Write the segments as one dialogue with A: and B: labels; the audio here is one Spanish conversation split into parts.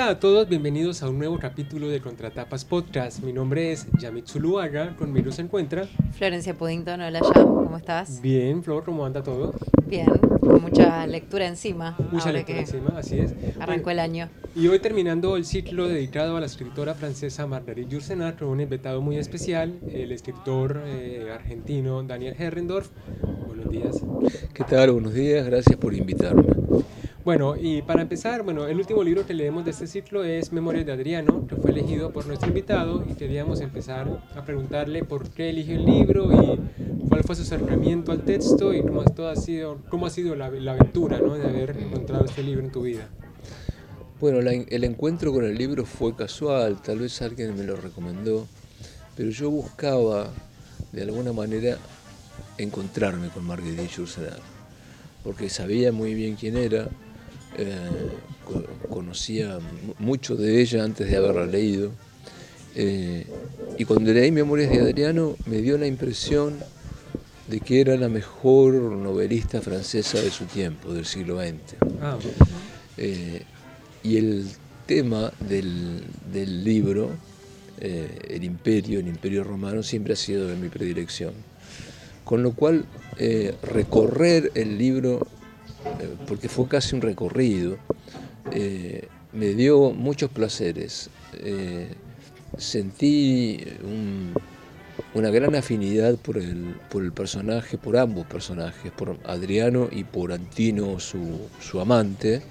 A: Hola a todos, bienvenidos a un nuevo capítulo de Contratapas Podcast. Mi nombre es Yamit Zuluaga, conmigo se encuentra
B: Florencia Puddington, hola Yam, ¿cómo estás?
A: Bien, Flor, ¿cómo anda todo?
B: Bien, con mucha lectura encima.
A: Mucha lectura encima, así es.
B: Arrancó el año.
A: Y hoy terminando el ciclo dedicado a la escritora francesa Marguerite Yourcenar con un invitado muy especial, el escritor eh, argentino Daniel Herrendorf. Buenos días.
C: ¿Qué tal? Buenos días, gracias por invitarme.
A: Bueno, y para empezar, bueno, el último libro que leemos de este ciclo es Memorias de Adriano, que fue elegido por nuestro invitado y queríamos empezar a preguntarle por qué eligió el libro y cuál fue su acercamiento al texto y cómo, todo ha, sido, ha sido la, aventura ¿no? de haber encontrado este libro en tu vida.
C: Bueno, el encuentro con el libro fue casual, tal vez alguien me lo recomendó, pero yo buscaba de alguna manera encontrarme con Marguerite Yourcenar, porque sabía muy bien quién era, eh, conocía mucho de ella antes de haberla leído. Eh, y cuando leí Memorias de Adriano me dio la impresión de que era la mejor novelista francesa de su tiempo, del siglo XX. Ah, eh, y el tema del, libro, el imperio, el imperio romano, siempre ha sido de mi predilección. Con lo cual, recorrer el libro eh, porque fue casi un recorrido, eh, me dio muchos placeres. Eh, sentí una gran afinidad por el, por el personaje, por ambos personajes, por Adriano y por Antino, su, amante,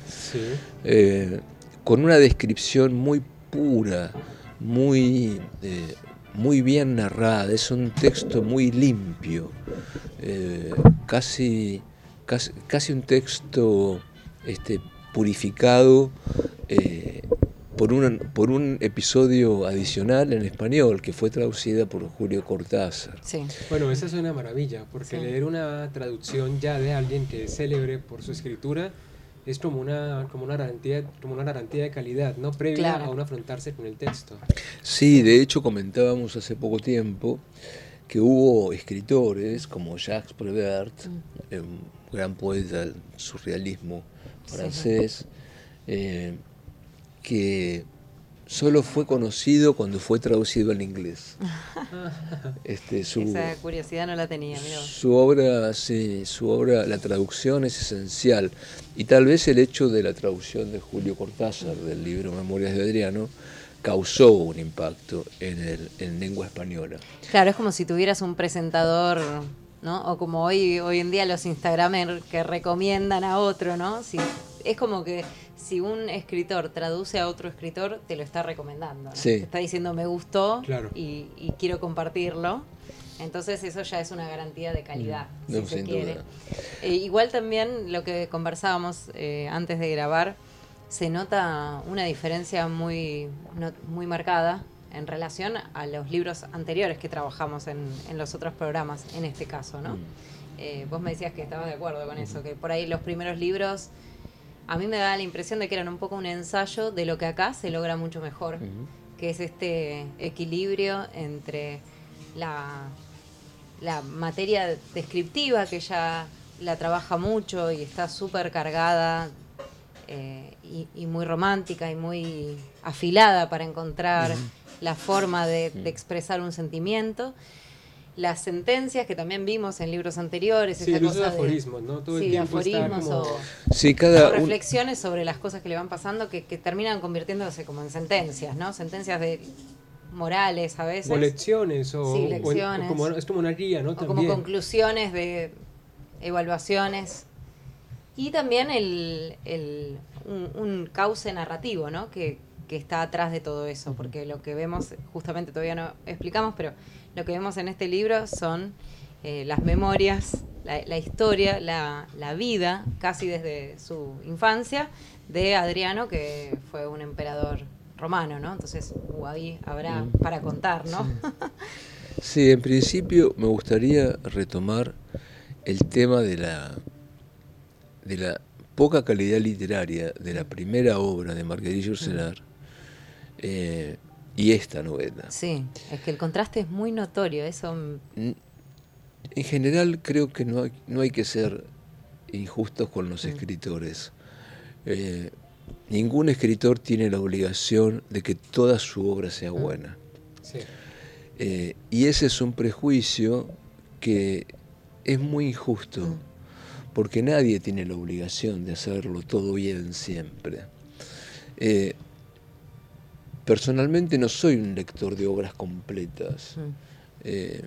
C: con una descripción muy pura, muy, muy bien narrada, es un texto muy limpio, casi casi, un texto este, purificado eh, por, un, por un episodio adicional en español que fue traducida por Julio Cortázar.
A: Sí. Bueno, esa es una maravilla, porque leer una traducción ya de alguien que es célebre por su escritura es como una, como una, garantía, como una garantía de calidad, ¿no? Previa a un afrontarse con el texto.
C: Sí, de hecho comentábamos hace poco tiempo que hubo escritores como Jacques Prévert, mm. un gran poeta del surrealismo francés, eh, que solo fue conocido cuando fue traducido al inglés.
B: Este, Esa curiosidad no la tenía.
C: Su obra, sí, su obra, la traducción es esencial. Y tal vez el hecho de la traducción de Julio Cortázar del libro Memorias de Adriano causó un impacto en, el, en lengua española.
B: Claro, es como si tuvieras un presentador, ¿no? O como hoy, hoy en día los Instagramers que recomiendan a otro, ¿no? Si, es como que si un escritor traduce a otro escritor, te lo está recomendando. Te está diciendo me gustó y, quiero compartirlo. Entonces eso ya es una garantía de calidad, mm, si se quiere. Eh, igual también lo que conversábamos eh, antes de grabar, se nota una diferencia muy, muy marcada en relación a los libros anteriores que trabajamos en, los otros programas, en este caso, ¿no? Mm. Eh, vos me decías que estabas de acuerdo con eso, que por ahí los primeros libros a mí me da la impresión de que eran un poco un ensayo de lo que acá se logra mucho mejor, que es este equilibrio entre la, la materia descriptiva, que ya la trabaja mucho y está súper cargada eh, y, muy romántica y muy afilada para encontrar la forma de, expresar un sentimiento. Las sentencias que también vimos en libros anteriores,
A: sí, esa cosa de aforismos, ¿no?
B: Todo el tiempo aforismos o,
C: sí, cada
B: reflexiones sobre las cosas que le van pasando que, terminan convirtiéndose como en sentencias, ¿no? Sentencias de morales a veces.
A: O lecciones, o, lecciones. como, es como una guía, ¿no?
B: O como conclusiones de evaluaciones. Y también el, el un, cauce narrativo, ¿no? Que, está atrás de todo eso, porque lo que vemos, justamente todavía no explicamos, pero lo que vemos en este libro son eh, las memorias, la, historia, la, vida, casi desde su infancia, de Adriano, que fue un emperador romano, ¿no? Entonces, uh, ahí habrá para contar, ¿no?
C: sí, en principio me gustaría retomar el tema de la de la poca calidad literaria de la primera obra de Marguerite Yourcenar eh, y esta novela.
B: Sí, es que el contraste es muy notorio, eso...
C: En general creo que no hay, no hay que ser injustos con los mm. escritores. Eh, ningún escritor tiene la obligación de que toda su obra sea buena.
A: Sí.
C: Eh, y ese es un prejuicio que es muy injusto, porque nadie tiene la obligación de hacerlo todo bien siempre. Eh, personalmente no soy un lector de obras completas. Eh,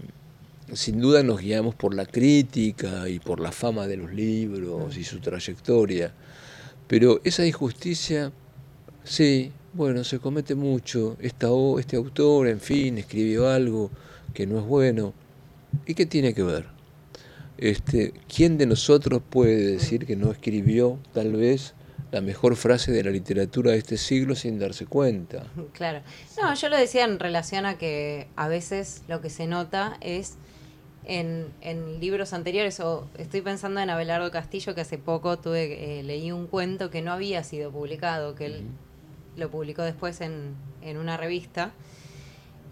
C: sin duda nos guiamos por la crítica y por la fama de los libros y su trayectoria, pero esa injusticia, sí, bueno, se comete mucho. Esta, este autor, en fin, escribió algo que no es bueno. ¿Y qué tiene que ver? Este, ¿Quién de nosotros puede decir que no escribió tal vez la mejor frase de la literatura de este siglo sin darse cuenta?
B: Claro. No, yo lo decía en relación a que a veces lo que se nota es en, en libros anteriores, o estoy pensando en Abelardo Castillo, que hace poco tuve eh, leí un cuento que no había sido publicado, que él lo publicó después en, en una revista,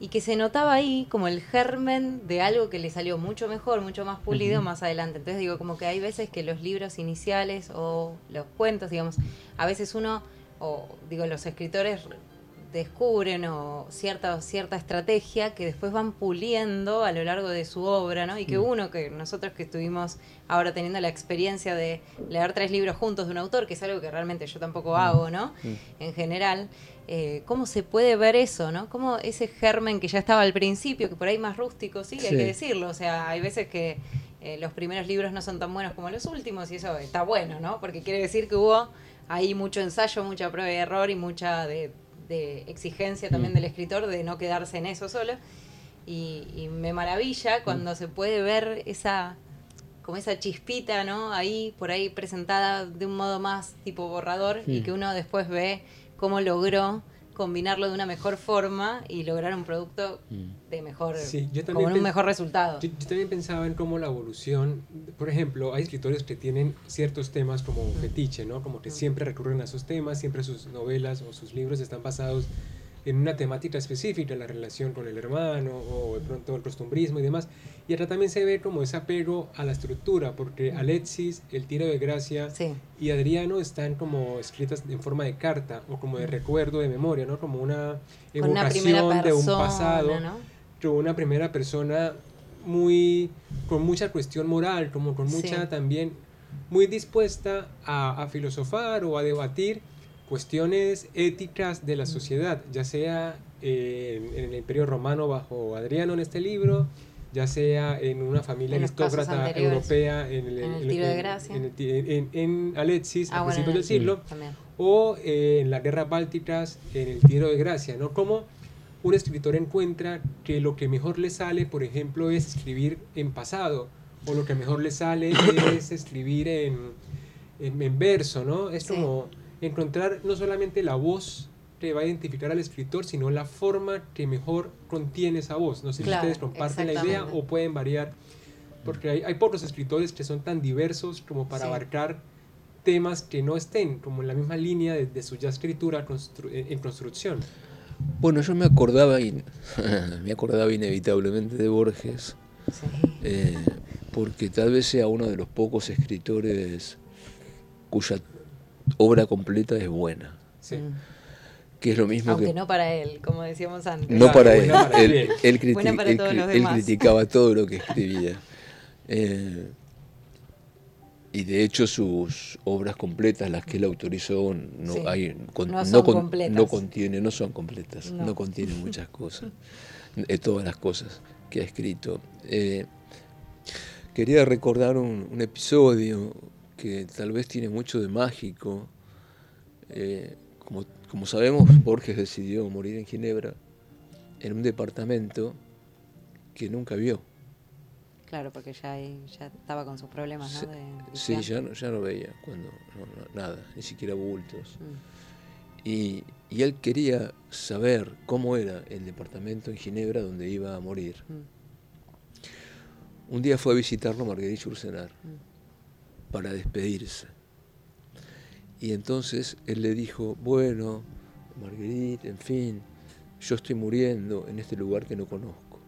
B: y que se notaba ahí como el germen de algo que le salió mucho mejor, mucho más pulido más adelante. Entonces digo, como que hay veces que los libros iniciales o los cuentos, digamos, a veces uno, o digo, los escritores descubren o cierta, cierta estrategia que después van puliendo a lo largo de su obra, ¿no? Y que uno, que nosotros que estuvimos ahora teniendo la experiencia de leer tres libros juntos de un autor, que es algo que realmente yo tampoco hago, ¿no? En general, eh, ¿cómo se puede ver eso, ¿no? Cómo ese germen que ya estaba al principio, que por ahí más rústico, sí, hay que decirlo, o sea, hay veces que eh, los primeros libros no son tan buenos como los últimos y eso está bueno, ¿no? Porque quiere decir que hubo ahí mucho ensayo, mucha prueba y error y mucha de de exigencia también mm. del escritor de no quedarse en eso solo. Y, me maravilla cuando se puede ver esa como esa chispita, ¿no? Ahí, por ahí presentada de un modo más tipo borrador y que uno después ve cómo logró combinarlo de una mejor forma y lograr un producto de mejor, sí, con un mejor resultado.
A: Yo, también pensaba en cómo la evolución, por ejemplo, hay escritores que tienen ciertos temas como fetiche, ¿no? Como que siempre recurren a esos temas, siempre sus novelas o sus libros están basados en una temática específica, la relación con el hermano o de pronto el costumbrismo y demás. Y acá también se ve como ese apego a la estructura, porque Alexis, El tiro de gracia y Adriano están como escritas en forma de carta o como de recuerdo, de memoria, ¿no? Como una evocación de un pasado, ¿no? una primera persona muy con mucha cuestión moral, como con mucha también muy dispuesta a, a filosofar o a debatir cuestiones éticas de la sociedad, ya sea en, el Imperio Romano bajo Adriano en este libro, ya sea en una familia aristócrata europea en
B: el, tiro de gracia.
A: En, Alexis a principios del siglo, o en las guerras bálticas en el tiro de gracia, ¿no? Como un escritor encuentra que lo que mejor le sale, por ejemplo, es escribir en pasado, o lo que mejor le sale es escribir en, en, verso, ¿no? Es como encontrar no solamente la voz que va a identificar al escritor, sino la forma que mejor contiene esa voz. No sé si ustedes comparten la idea o pueden variar, porque hay, hay, pocos escritores que son tan diversos como para abarcar temas que no estén como en la misma línea de, su ya escritura en construcción.
C: Bueno, yo me acordaba, me acordaba inevitablemente de Borges, eh, porque tal vez sea uno de los pocos escritores cuya obra completa es buena. Sí. Que es lo mismo
B: Aunque no para él, como decíamos antes.
C: No para él. él, criticaba todo lo que escribía. Eh, y de hecho sus obras completas, las que él autorizó, no, hay,
B: no, son completas.
C: no contiene, no son completas, no, contienen muchas cosas, de todas las cosas que ha escrito. Eh, quería recordar un, un episodio que tal vez tiene mucho de mágico. Eh, como, como, sabemos, Borges decidió morir en Ginebra, en un departamento que nunca vio.
B: Claro, porque ya, ya estaba con sus problemas, ¿no?
C: sí, ya no, ya no veía, cuando nada, ni siquiera bultos. Mm. Y, y, él quería saber cómo era el departamento en Ginebra donde iba a morir. Mm. Un día fue a visitarlo Marguerite Ursenar. Mm para despedirse. Y entonces él le dijo, bueno, Marguerite, en fin, yo estoy muriendo en este lugar que no conozco.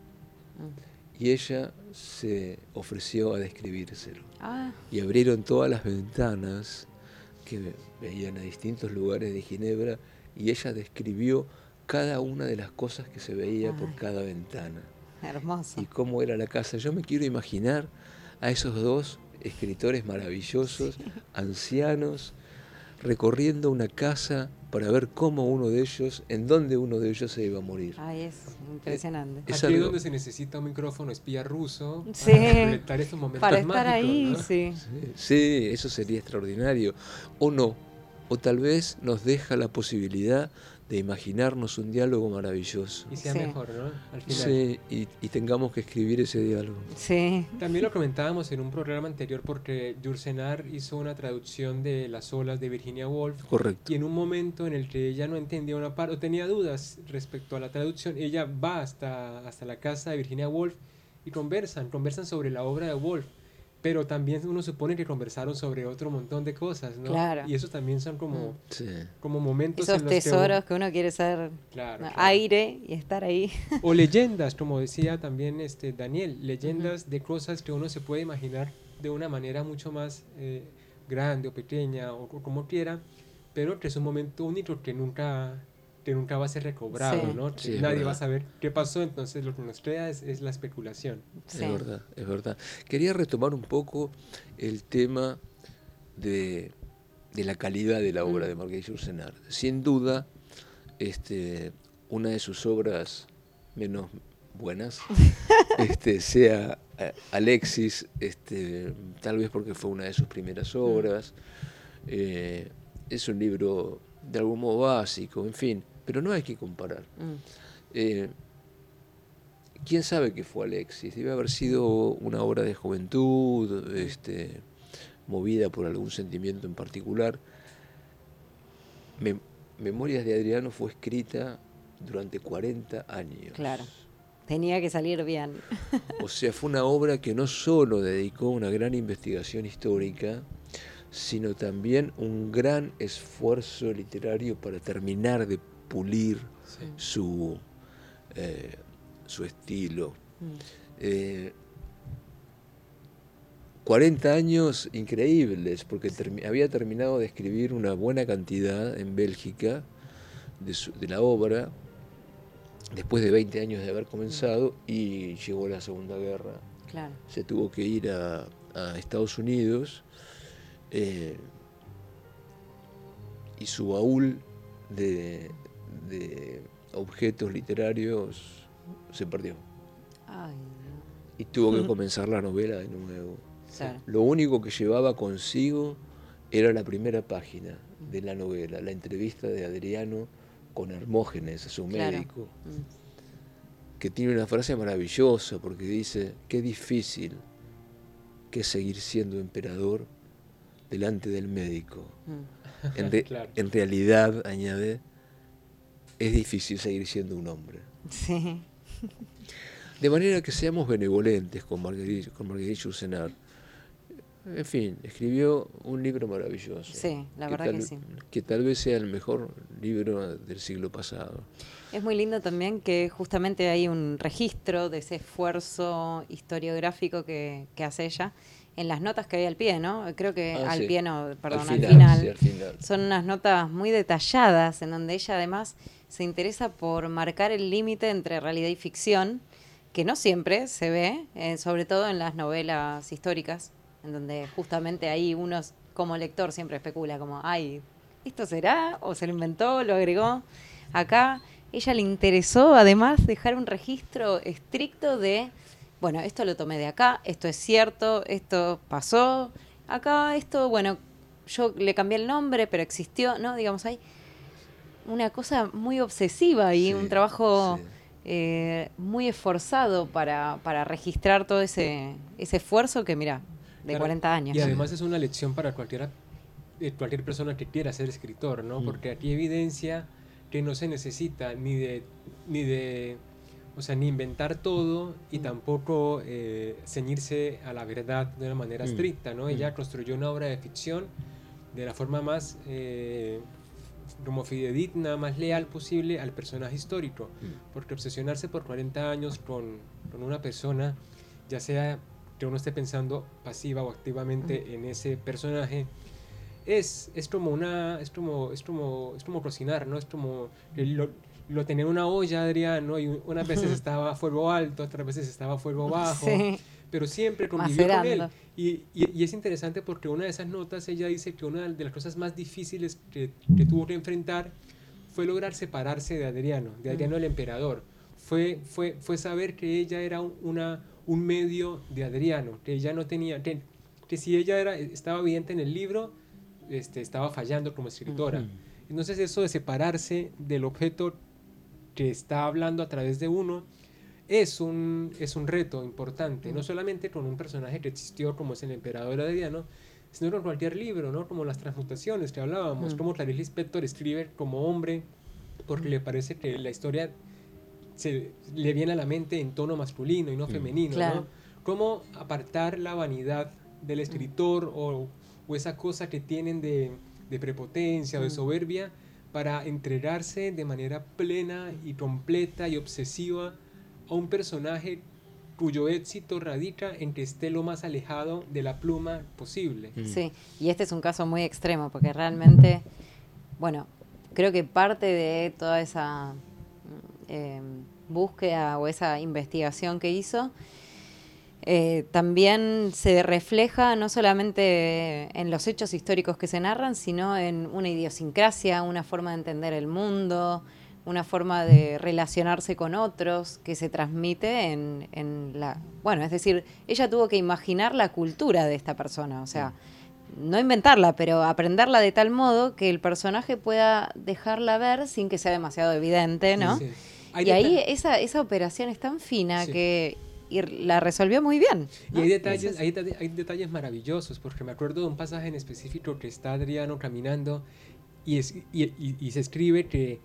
C: Mm. Y ella se ofreció a describírselo. Ah. Y abrieron todas las ventanas que veían a distintos lugares de Ginebra y ella describió cada una de las cosas que se veía por cada ventana
B: Hermoso.
C: y cómo era la casa. Yo me quiero imaginar a esos dos escritores maravillosos, ancianos, recorriendo una casa para ver cómo uno de ellos, en dónde uno de ellos se iba a morir.
B: Ay, es impresionante.
C: Es
A: Aquí es
C: algo-
A: donde se necesita un micrófono espía ruso
B: Sí.
A: para estos momentos
B: Para estar
A: mágicos,
B: ahí,
A: ¿no?
B: sí.
C: Sí, sí, eso sería extraordinario. O no, o tal vez nos deja la posibilidad de imaginarnos un diálogo maravilloso.
A: Y sea
B: Sí.
A: mejor, ¿no? Al final.
C: Sí, y, y tengamos que escribir ese diálogo.
B: Sí.
A: También lo comentábamos en un programa anterior porque Jursenar hizo una traducción de Las olas de Virginia Woolf
C: Correcto.
A: y en un momento en el que ella no entendía una parte o tenía dudas respecto a la traducción, ella va hasta, hasta la casa de Virginia Woolf y conversan, conversan sobre la obra de Woolf, pero también uno supone que conversaron sobre otro montón de cosas, ¿no?
B: Claro.
A: Y esos también son como,
C: Sí.
A: como momentos
B: Esos
A: en los que
B: tesoros
A: uno-
B: que uno quiere ser
A: Claro, claro.
B: aire y estar ahí.
A: O leyendas, como decía también este Daniel, leyendas de cosas que uno se puede imaginar de una manera mucho más eh, grande o pequeña o, o como quiera, pero que es un momento único que nunca, que nunca va a ser recobrado,
B: Sí.
A: ¿no?
C: Sí,
A: nadie
C: verdad.
A: va a saber qué pasó, entonces lo que nos queda es, es la especulación.
B: Sí.
C: Es verdad, es verdad. Quería retomar un poco el tema de, de la calidad de la obra
B: Mm.
C: de Marguerite Yourcenar. Sin duda, este, una de sus obras menos buenas, este, sea eh, Alexis, este, tal vez porque fue una de sus primeras obras. eh, es un libro de algún modo básico, en fin, pero no hay que comparar.
B: Mm.
C: Eh, ¿Quién sabe qué fue Alexis? Debe haber sido una obra de juventud, este, movida por algún sentimiento en particular. Mem- Memorias de Adriano fue escrita durante 40 años.
B: Claro. Tenía que salir bien.
C: O sea, fue una obra que no solo dedicó una gran investigación histórica, sino también un gran esfuerzo literario para terminar de pulir
A: Sí.
C: su, eh, su estilo.
B: Mm.
C: Eh, 40 años increíbles, porque termi- había terminado de escribir una buena cantidad en Bélgica de, su- de la obra, después de 20 años de haber comenzado, y llegó la Segunda Guerra.
B: Claro.
C: Se tuvo que ir a, a Estados Unidos eh, y su baúl de, de objetos literarios se perdió.
B: Ay,
C: Y tuvo que comenzar la novela de nuevo.
B: claro.
C: Lo único que llevaba consigo era la primera página de la novela, la entrevista de Adriano con Hermógenes, su
B: Claro.
C: médico,
B: Mm.
C: que tiene una frase maravillosa porque dice, qué difícil que es seguir siendo emperador delante del médico.
B: Mm.
C: En, re-
A: Claro.
C: en realidad, añade, es difícil seguir siendo un hombre.
B: Sí.
C: De manera que seamos benevolentes con Marguerite, con Marguerite. En fin, escribió un libro maravilloso.
B: Sí, la verdad que
C: tal,
B: sí.
C: Que tal vez sea el mejor libro del siglo pasado.
B: Es muy lindo también que justamente hay un registro de ese esfuerzo historiográfico que, que hace ella en las notas que hay al pie, ¿no? Creo que
C: Ah,
B: al
C: sí.
B: pie, no, perdón, al
C: final,
B: final.
C: sí, al final.
B: Son unas notas muy detalladas en donde ella además se interesa por marcar el límite entre realidad y ficción, que no siempre se ve, eh, sobre todo en las novelas históricas, en donde justamente ahí uno como lector siempre especula como, ay, ¿esto será? ¿O se lo inventó? ¿Lo agregó? Acá ella le interesó además dejar un registro estricto de, bueno, esto lo tomé de acá, esto es cierto, esto pasó, acá esto, bueno, yo le cambié el nombre, pero existió, ¿no? Digamos, hay una cosa muy obsesiva y
C: Sí,
B: un trabajo
C: sí.
B: eh, muy esforzado para, para registrar todo ese, ese esfuerzo que, mira, de
A: Claro,
B: 40 años.
A: Y además es una lección para cualquiera, eh, cualquier persona que quiera ser escritor, ¿no?
C: Mm.
A: Porque aquí evidencia que no se necesita ni de, ni de, o sea, ni inventar todo y
B: Mm.
A: tampoco eh, ceñirse a la verdad de una manera
C: Mm.
A: estricta, ¿no? Ella
C: Mm.
A: construyó una obra de ficción de la forma más eh, como fidedigna, más leal posible al personaje histórico.
C: Mm.
A: Porque obsesionarse por 40 años con, con una persona, ya sea que uno esté pensando pasiva o activamente en ese personaje, es, es como una, es como, es como, es como cocinar, ¿no? Es como lo, lo tenía en una olla, Adriano, y unas veces estaba a fuego alto, otras veces estaba a fuego bajo, pero siempre convivió con él. Y, y, es interesante porque una de esas notas ella dice que una de las cosas más difíciles que, que tuvo que enfrentar fue lograr separarse de Adriano, de Adriano el emperador. Fue, fue, fue saber que ella era una, un medio de Adriano, que ella no tenía, que, que si ella era, estaba evidente en el libro, este, estaba fallando como escritora. Entonces eso de separarse del objeto que está hablando a través de uno es un, es un reto importante, no solamente con un personaje que existió como es el emperador Adriano, sino con cualquier libro, ¿no? como las transmutaciones que hablábamos, como Clarice Lispector escribe como hombre porque le parece que la historia se, le viene a la mente en tono masculino y no femenino. ¿no? Cómo apartar la vanidad del escritor o, o esa cosa que tienen de, de prepotencia o de soberbia para entregarse de manera plena y completa y obsesiva a un personaje cuyo éxito radica en que esté lo más alejado de la pluma posible.
B: Mm. Sí, y este es un caso muy extremo porque realmente, bueno, creo que parte de toda esa eh, búsqueda o esa investigación que hizo eh, también se refleja no solamente en los hechos históricos que se narran, sino en una idiosincrasia, una forma de entender el mundo, una forma de relacionarse con otros que se transmite en, en la... Bueno, es decir, ella tuvo que imaginar la cultura de esta persona, o sea, no inventarla, pero aprenderla de tal modo que el personaje pueda dejarla ver sin que sea demasiado evidente, ¿no? Y ahí esa, esa operación es tan fina que y la resolvió muy bien.
A: Y hay detalles, hay, hay, detalles maravillosos, porque me acuerdo de un pasaje en específico que está Adriano caminando y, es, y, y, se escribe que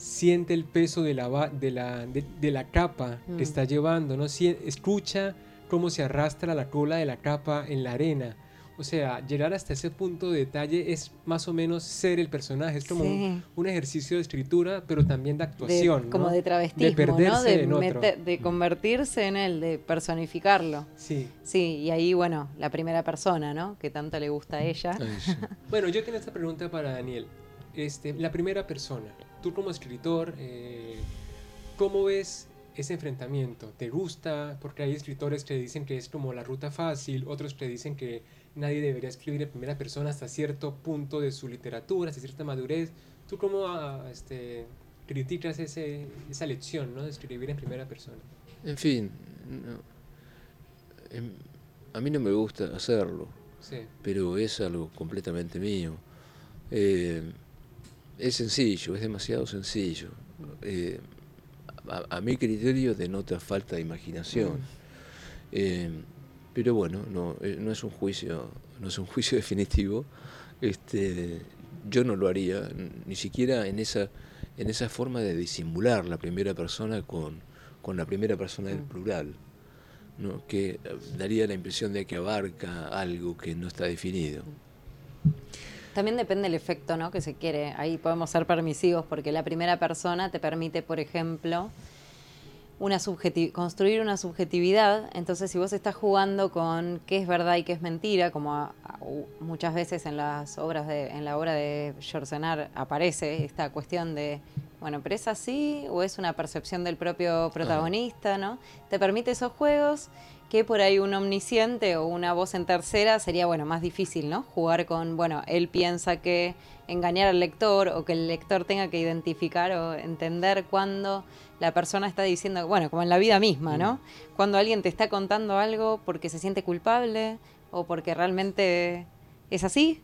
A: siente el peso de la, de la, de, la capa que mm. está llevando, ¿no? escucha cómo se arrastra la cola de la capa en la arena o sea, llegar hasta ese punto de detalle es más o menos ser el personaje. Es como un, ejercicio de escritura, pero también de actuación.
B: Como de travestismo, de perderse ¿no? de, de convertirse en él, de personificarlo.
A: Sí.
B: Sí, y ahí, bueno, la primera persona, ¿no? Que tanto le gusta a ella.
A: bueno, yo tengo esta pregunta para Daniel. Este, la primera persona, tú como escritor, eh, ¿cómo ves ese enfrentamiento? ¿Te gusta? Porque hay escritores que dicen que es como la ruta fácil, otros que dicen que nadie debería escribir en primera persona hasta cierto punto de su literatura, hasta cierta madurez. ¿Tú cómo ah, este, criticas ese, esa lección ¿no? de escribir en primera persona?
C: En fin, em, a mí no me gusta hacerlo, pero es algo completamente mío. Eh, es sencillo, es demasiado sencillo. Eh, a, mi criterio denota falta de imaginación. Mm. Eh, pero bueno, no, eh, no es un juicio, no es un juicio definitivo. Este, yo no lo haría, ni siquiera en esa, en esa forma de disimular la primera persona con, con la primera persona del mm. plural, ¿no? que eh, daría la impresión de que abarca algo que no está definido.
B: También depende del efecto ¿no? que se quiere. Ahí podemos ser permisivos porque la primera persona te permite, por ejemplo, una construir una subjetividad. Entonces, si vos estás jugando con qué es verdad y qué es mentira, como muchas veces en las obras de, en la obra de Jorsenar aparece esta cuestión de, bueno, pero es así o es una percepción del propio protagonista, ¿no? Te permite esos juegos que por ahí un omnisciente o una voz en tercera sería, bueno, más difícil, ¿no? Jugar con, bueno, él piensa que engañar al lector o que el lector tenga que identificar o entender cuándo la persona está diciendo, bueno, como en la vida misma, ¿no? Mm. Cuando alguien te está contando algo porque se siente culpable o porque realmente es así.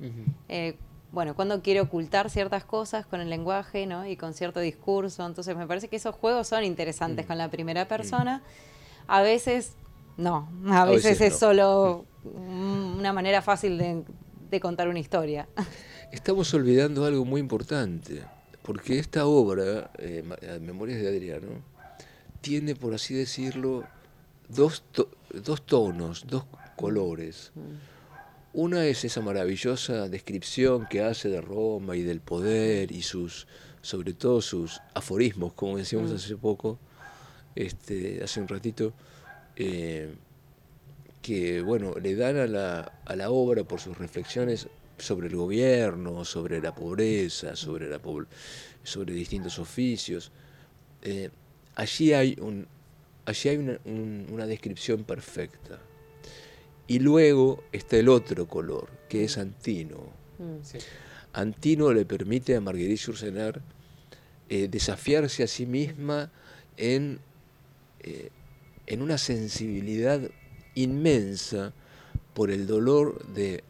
B: Eh, bueno, cuando quiere ocultar ciertas cosas con el lenguaje, ¿no? Y con cierto discurso. Entonces me parece que esos juegos son interesantes mm. con la primera mm. persona. A veces no, a, veces, es solo una manera fácil de, de contar una historia.
C: Estamos olvidando algo muy importante porque esta obra, eh, Memorias de Adriano, tiene, por así decirlo, dos, dos tonos, dos colores. Mm. Una es esa maravillosa descripción que hace de Roma y del poder y sus, sobre todo sus aforismos, como decíamos mm. hace poco, este, hace un ratito, eh, que bueno, le dan a la, a la obra por sus reflexiones sobre el gobierno, sobre la pobreza, sobre, la sobre distintos oficios. Eh, allí hay, un, allí hay una, una, descripción perfecta. Y luego está el otro color, que es Antino. Mm. Antino le permite a Marguerite Yourcenar eh, desafiarse a sí misma en, eh, en una sensibilidad inmensa por el dolor de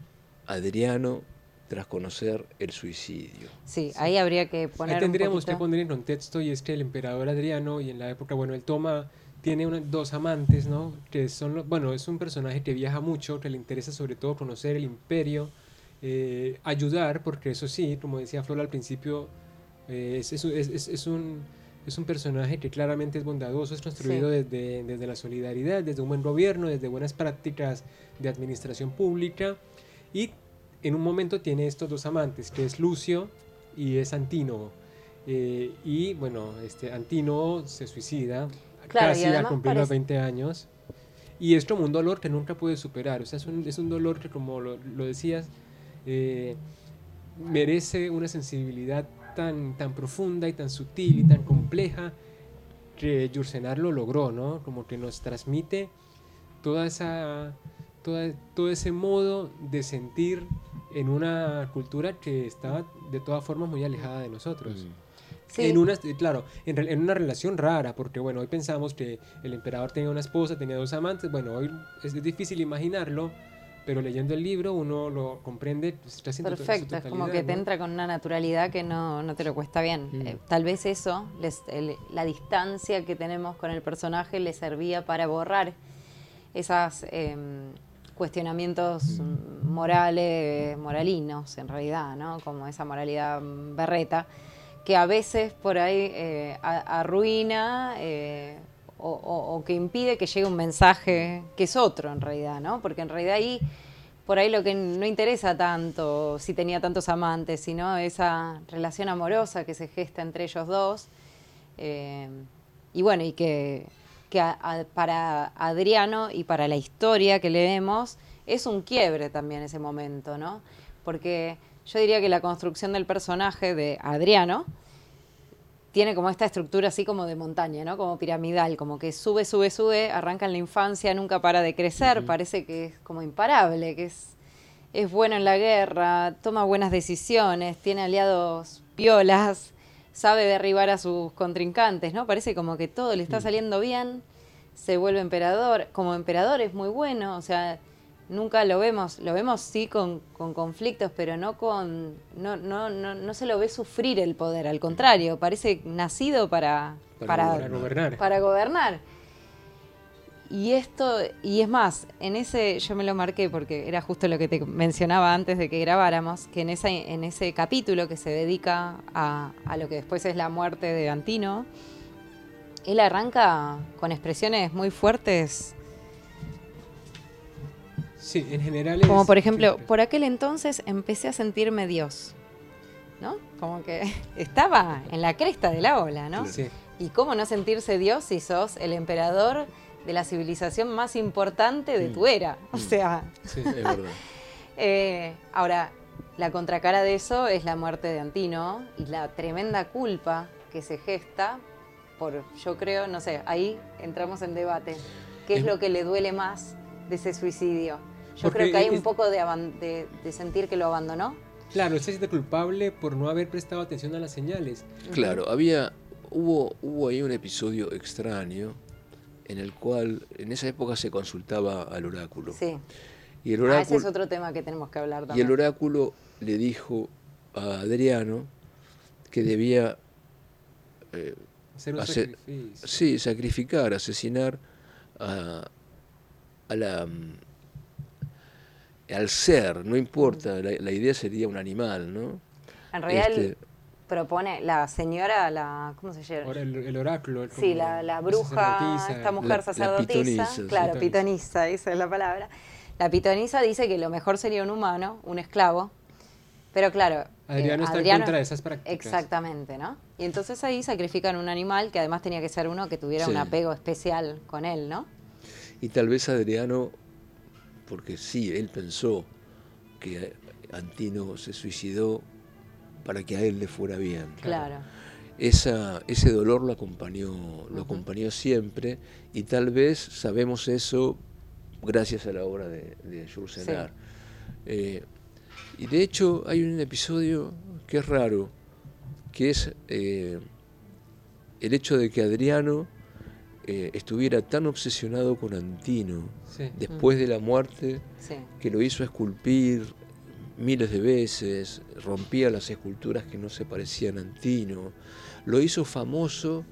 C: Adriano tras conocer el suicidio.
B: Sí, ahí habría que poner.
A: Ahí tendríamos que poner en contexto y es que el emperador Adriano y en la época, bueno, él toma, tiene dos amantes, ¿no? Que son, bueno, es un personaje que viaja mucho, que le interesa sobre todo conocer el imperio, eh, ayudar, porque eso sí, como decía Flor al principio, eh, es, es, es, es, un, es un personaje que claramente es bondadoso, es construido desde, desde la solidaridad, desde un buen gobierno, desde buenas prácticas de administración pública y en un momento tiene estos dos amantes, que es Lucio y es Antino. Eh, y bueno, este Antino se suicida casi a cumplir los 20 años. Y es como un dolor que nunca puede superar. O sea, es un, es un dolor que, como lo, lo decías, eh, merece una sensibilidad tan, tan profunda y tan sutil y tan compleja que Yursenar lo logró, ¿no? Como que nos transmite toda esa, toda, todo ese modo de sentir en una cultura que estaba de todas formas muy alejada de nosotros. Mm. En una, claro, en, en, una relación rara, porque bueno, hoy pensamos que el emperador tenía una esposa, tenía dos amantes, bueno, hoy es difícil imaginarlo, pero leyendo el libro uno lo comprende. Pues,
B: Perfecto, es como que te entra con una naturalidad que no, no te lo cuesta bien. Mm. Eh, tal vez eso, les, la distancia que tenemos con el personaje le servía para borrar esos em, cuestionamientos morales, moralinos en realidad, ¿no? como esa moralidad berreta, que a veces por ahí eh, arruina. O, que impide que llegue un mensaje que es otro en realidad, ¿no? Porque en realidad ahí, por ahí lo que no interesa tanto si tenía tantos amantes, sino esa relación amorosa que se gesta entre ellos dos. Eh, y bueno, y que, para Adriano y para la historia que leemos es un quiebre también ese momento, ¿no? Porque yo diría que la construcción del personaje de Adriano, tiene como esta estructura así como de montaña, ¿no? Como piramidal, como que sube, sube, sube, arranca en la infancia, nunca para de crecer, parece que es como imparable, que es, es bueno en la guerra, toma buenas decisiones, tiene aliados piolas, sabe derribar a sus contrincantes, ¿no? Parece como que todo le está saliendo bien, se vuelve emperador, como emperador es muy bueno, o sea, nunca lo vemos, lo vemos sí con, conflictos, pero no con, no, no, no, no, se lo ve sufrir el poder, al contrario, parece nacido para, para, gobernar. Para gobernar. Y esto, y es más, en ese, yo me lo marqué porque era justo lo que te mencionaba antes de que grabáramos, que en, esa, en ese capítulo que se dedica a, a lo que después es la muerte de Antino, él arranca con expresiones muy fuertes
A: Sí, en general.
B: Como por ejemplo, por aquel entonces empecé a sentirme Dios. ¿No? Como que estaba en la cresta de la ola, ¿no? Sí. Y cómo no sentirse Dios si sos el emperador de la civilización más importante de tu mm. era. O mm. sea. Sí, es verdad. Eh, ahora, la contracara de eso es la muerte de Antino y la tremenda culpa que se gesta por, yo creo, no sé, ahí entramos en debate. ¿Qué es lo que le duele más de ese suicidio? Yo creo que hay un poco de, de, sentir que lo abandonó.
A: Claro, se siente culpable por no haber prestado atención a las señales.
C: Claro, había, hubo, hubo ahí un episodio extraño en el cual en esa época se consultaba al oráculo.
B: Sí. Y el oráculo, ah, ese es otro tema que tenemos que hablar también.
C: Y el oráculo le dijo a Adriano que debía
A: eh, hacer un sacrificio.
C: Sí, sacrificar, asesinar a, a la al ser, no importa, la, idea sería un animal, ¿no?
B: En realidad este, propone la señora, la ¿cómo se llama?
A: El, oráculo.
B: Sí, la, bruja, esta mujer sacerdotisa, claro, pitonisa, esa es la palabra. La pitonisa dice que lo mejor sería un humano, un esclavo, pero claro...
A: Adriano eh, está en contra de esas prácticas.
B: Exactamente, ¿no? Y entonces ahí sacrifican un animal que además tenía que ser uno que tuviera un apego especial con él, ¿no?
C: Y tal vez Adriano porque sí, él pensó que Antino se suicidó para que a él le fuera bien.
B: Claro.
C: Esa, ese dolor lo acompañó, lo acompañó siempre y tal vez sabemos eso gracias a la obra de, de Jules Renard. Eh, y de hecho hay un episodio que es raro, que es eh, el hecho de que Adriano eh, estuviera tan obsesionado con Antino después de la muerte que lo hizo esculpir miles de veces, rompía las esculturas que no se parecían a Antino, lo hizo famoso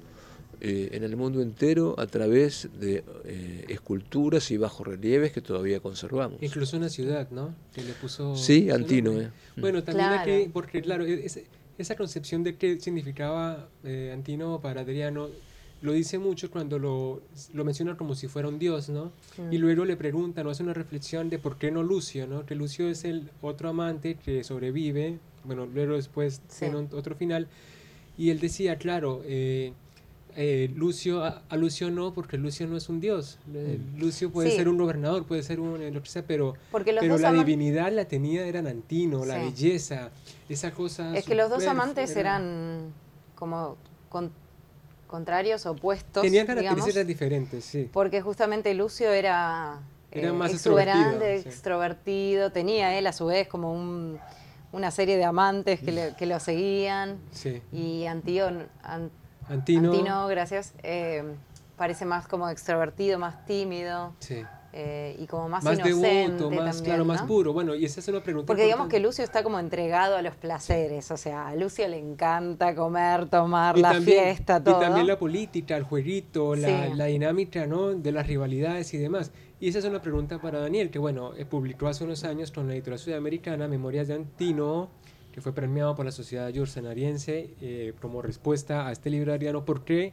C: eh, en el mundo entero a través de eh, esculturas y bajorrelieves que todavía conservamos.
A: Incluso una ciudad, ¿no? Que le puso...
C: Sí, Antino. Eh.
A: Bueno, también aquí, porque claro, esa concepción de qué significaba Antino para Adriano lo dice mucho cuando lo, lo, menciona como si fuera un dios, ¿no? Mm. Y luego le pregunta, ¿no? Hace una reflexión de por qué no Lucio, ¿no? Que Lucio es el otro amante que sobrevive, bueno, luego después tiene otro final. Y él decía, claro, eh, eh, Lucio, a, Lucio no, porque Lucio no es un dios. Eh, mm. Lucio puede ser un gobernador, puede ser un lo que sea, pero, pero la divinidad la tenía, era Antino, la belleza, esa cosa.
B: Es que los dos amantes eran como contrarios, opuestos.
A: Tenían características diferentes, sí.
B: Porque justamente Lucio era,
A: era más extrovertido,
B: extrovertido, tenía él a su vez como un, una serie de amantes que, que lo seguían.
A: Sí.
B: Y Antino, Antino, gracias, eh, parece más como extrovertido, más tímido.
A: Sí.
B: Eh, y como más, más inocente
A: más claro, más puro. Bueno, y esa es una pregunta.
B: Porque digamos que Lucio está como entregado a los placeres, o sea, a Lucio le encanta comer, tomar, la fiesta, todo.
A: Y también la política, el jueguito, la, la, dinámica, ¿no? De las rivalidades y demás. Y esa es una pregunta para Daniel, que bueno, eh, publicó hace unos años con la editorial sudamericana Memorias de Antino, que fue premiado por la Sociedad Yursenariense eh, como respuesta a este libro de Adriano. ¿Por qué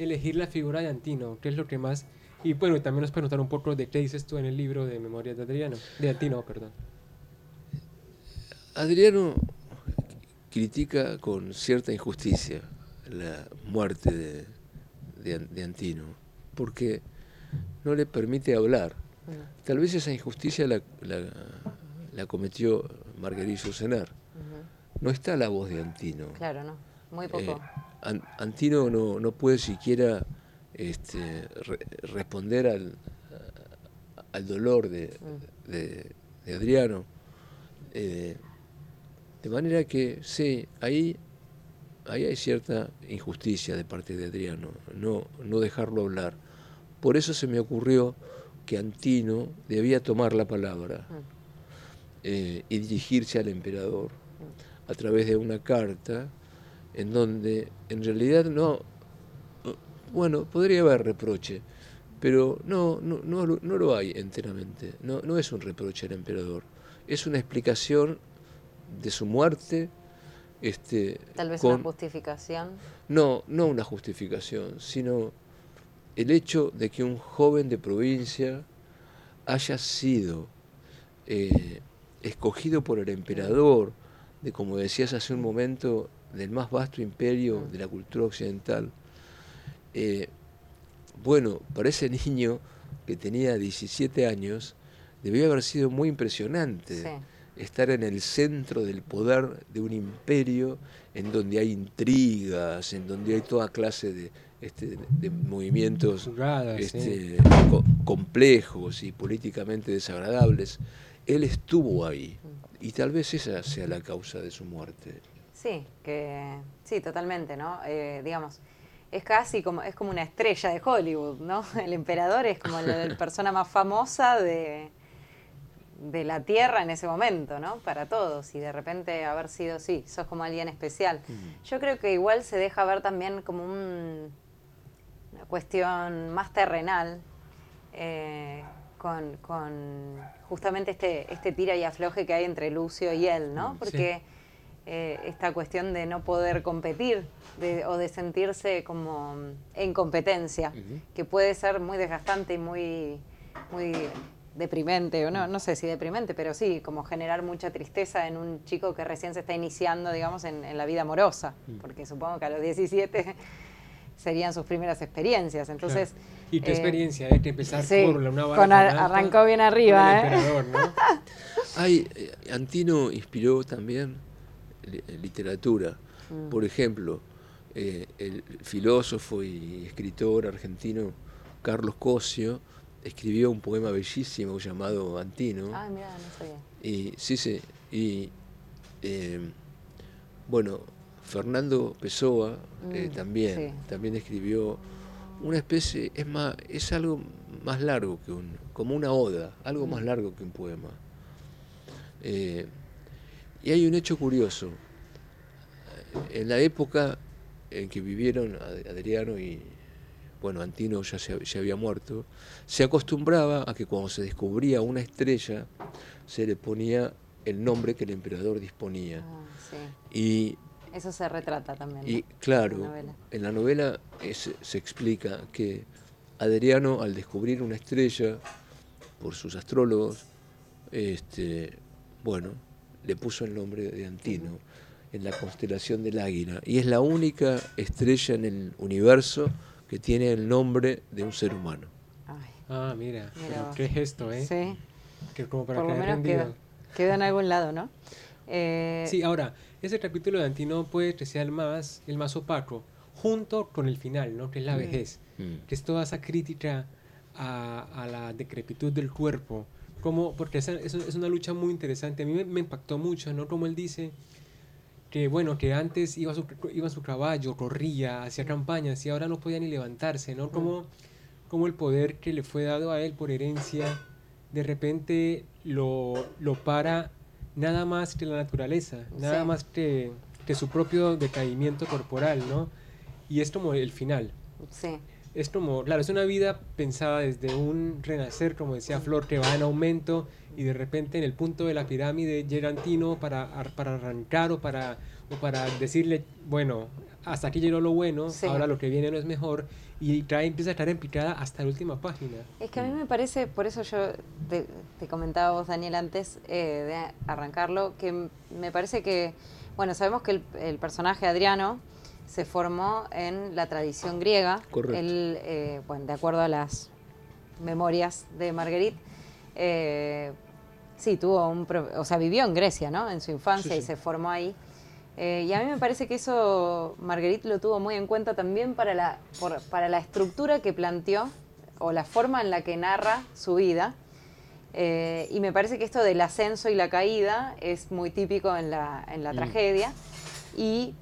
A: elegir la figura de Antino? ¿Qué es lo que más y bueno, también nos preguntar un poco de qué dices tú en el libro de Memorias de Adriano, de Antino, perdón.
C: Adriano critica con cierta injusticia la muerte de, de, Antino, porque no le permite hablar. Tal vez esa injusticia la, la, cometió Marguerite Senar. No está la voz de Antino.
B: Claro, no, muy poco.
C: Eh, Antino no, no puede siquiera este, responder al, al dolor de, de, Adriano. Eh, de manera que sí, ahí, ahí hay cierta injusticia de parte de Adriano, no, no dejarlo hablar. Por eso se me ocurrió que Antino debía tomar la palabra eh, y dirigirse al emperador a través de una carta en donde en realidad no, bueno, podría haber reproche, pero no, no, no, no lo hay enteramente. No, no es un reproche al emperador, es una explicación de su muerte. Este,
B: Tal vez una justificación.
C: No, no una justificación, sino el hecho de que un joven de provincia haya sido eh, escogido por el emperador, de como decías hace un momento, del más vasto imperio de la cultura occidental, eh, bueno, para ese niño que tenía 17 años, debió haber sido muy impresionante estar en el centro del poder de un imperio en donde hay intrigas, en donde hay toda clase de, este, movimientos este, complejos y políticamente desagradables. Él estuvo ahí y tal vez esa sea la causa de su muerte.
B: Sí, que sí, totalmente, ¿no? Eh, digamos, es casi como, es como una estrella de Hollywood, ¿no? El emperador es como la, persona más famosa de, de la Tierra en ese momento, ¿no? Para todos. Y de repente haber sido, sí, sos como alguien especial. Yo creo que igual se deja ver también como un, una cuestión más terrenal, eh, con, con, justamente este, este tira y afloje que hay entre Lucio y él, ¿no? Porque... Eh, esta cuestión de no poder competir o de sentirse como en competencia, que puede ser muy desgastante y muy, muy deprimente, o no, no sé si deprimente, pero sí, como generar mucha tristeza en un chico que recién se está iniciando, digamos, en, la vida amorosa, porque supongo que a los 17 serían sus primeras experiencias. Entonces,
A: ¿Y qué eh, experiencia? Hay que empezar por una
B: con Arrancó bien arriba, ¿eh?
C: hay, eh, Antino inspiró también literatura.
B: Mm.
C: Por ejemplo, eh, el filósofo y escritor argentino Carlos Cosio escribió un poema bellísimo llamado Antino.
B: Ah, mira, no sabía.
C: Y sí, sí. Y eh, bueno, Fernando Pessoa eh,
B: Mm,
C: también,
B: sí.
C: también escribió una especie, es más, es algo más largo que un, como una oda, algo más
B: Mm.
C: largo que un poema. Eh, y hay un hecho curioso. En la época en que vivieron Ad- Adriano y, bueno, Antino ya, se, ya había muerto, se acostumbraba a que cuando se descubría una estrella, se le ponía el nombre que el emperador disponía.
B: Ah, sí.
C: Y,
B: Eso se retrata también. ¿no?
C: y claro,
B: En la novela.
C: en la novela es- se explica que Adriano, al descubrir una estrella, por sus astrólogos, este, bueno, le puso el nombre de Antino en la constelación del águila. Y es la única estrella en el universo que tiene el nombre de un ser humano.
B: Ay,
A: Ah, mira,
B: Mira
A: pero qué gesto, ¿eh?
B: Sí,
A: Que como para
B: por lo menos quedó, quedó en algún lado, ¿no? Eh,
A: Sí, ahora, ese capítulo de Antino puede que sea el más, el más opaco, junto con el final, ¿no? Que es la
B: Mm.
A: vejez,
C: Mm.
A: que es toda esa crítica a, a la decrepitud del cuerpo, como, porque eso es una lucha muy interesante. A mí me, me impactó mucho, ¿no? Como él dice que, bueno, que antes iba a su, iba a su caballo, corría, hacía campañas y ahora no podía ni levantarse, ¿no? Como, como el poder que le fue dado a él por herencia, de repente lo, lo para nada más que la naturaleza, nada
B: Sí.
A: más que, que su propio decaimiento corporal, ¿no? Y es como el final.
B: sí,
A: Es como, claro, es una vida pensada desde un renacer, como decía Flor, que va en aumento y de repente en el punto de la pirámide llega Antino para, ar- para arrancar o para, o para decirle, bueno, hasta aquí llegó lo bueno,
B: Sí.
A: ahora lo que viene no es mejor, y trae, empieza a estar en picada hasta la última página.
B: Es que a mí me parece, por eso yo te, te comentaba vos, Daniel, antes eh, de arrancarlo, que me parece que, bueno, sabemos que el, el personaje Adriano se formó en la tradición griega.
C: Correcto.
B: Él, eh, bueno, de acuerdo a las memorias de Marguerite, eh, sí, tuvo un, o sea, vivió en Grecia, ¿no? En su infancia
C: Sí,
B: y
C: sí.
B: se formó ahí. Eh, y a mí me parece que eso Marguerite lo tuvo muy en cuenta también para la, por- para la estructura que planteó o la forma en la que narra su vida. Eh, y me parece que esto del ascenso y la caída es muy típico en la, en la
C: Mm.
B: tragedia. Y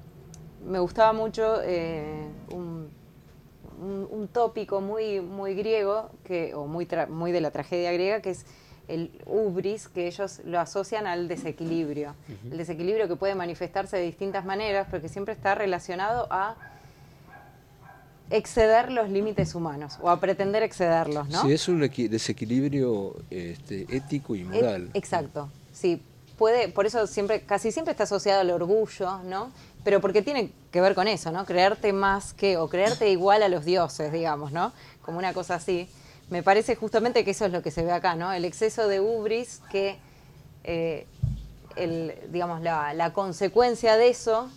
B: me gustaba mucho eh, un, un- un tópico muy, muy griego, que, o muy, tra- muy de la tragedia griega, que es el ubris, que ellos lo asocian al desequilibrio. El desequilibrio que puede manifestarse de distintas maneras, pero que siempre está relacionado a exceder los límites humanos o a pretender excederlos, ¿no?
C: Sí, es un equi- desequilibrio este, ético y moral.
B: E- Exacto, sí. Puede, por eso siempre, casi siempre está asociado al orgullo, ¿no? Pero porque tiene que ver con eso, ¿no? Creerte más que, o creerte igual a los dioses, digamos, ¿no? Como una cosa así. Me parece justamente que eso es lo que se ve acá, ¿no? El exceso de ubris que, eh, el, digamos, la, la consecuencia de eso